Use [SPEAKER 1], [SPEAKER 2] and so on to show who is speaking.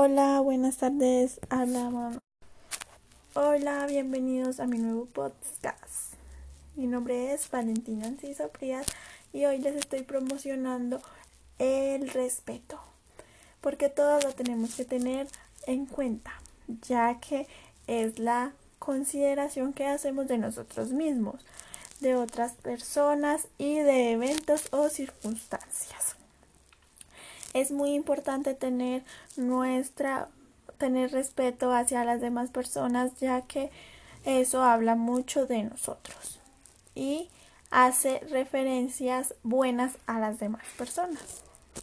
[SPEAKER 1] Hola, buenas tardes. Hola, bienvenidos a mi nuevo podcast. Mi nombre es Valentina Enciso Prias y hoy les estoy promocionando el respeto. Porque todos lo tenemos que tener en cuenta, ya que es la consideración que hacemos de nosotros mismos, de otras personas y de eventos o circunstancias es muy importante tener nuestra tener respeto hacia las demás personas ya que eso habla mucho de nosotros y hace referencias buenas a las demás personas.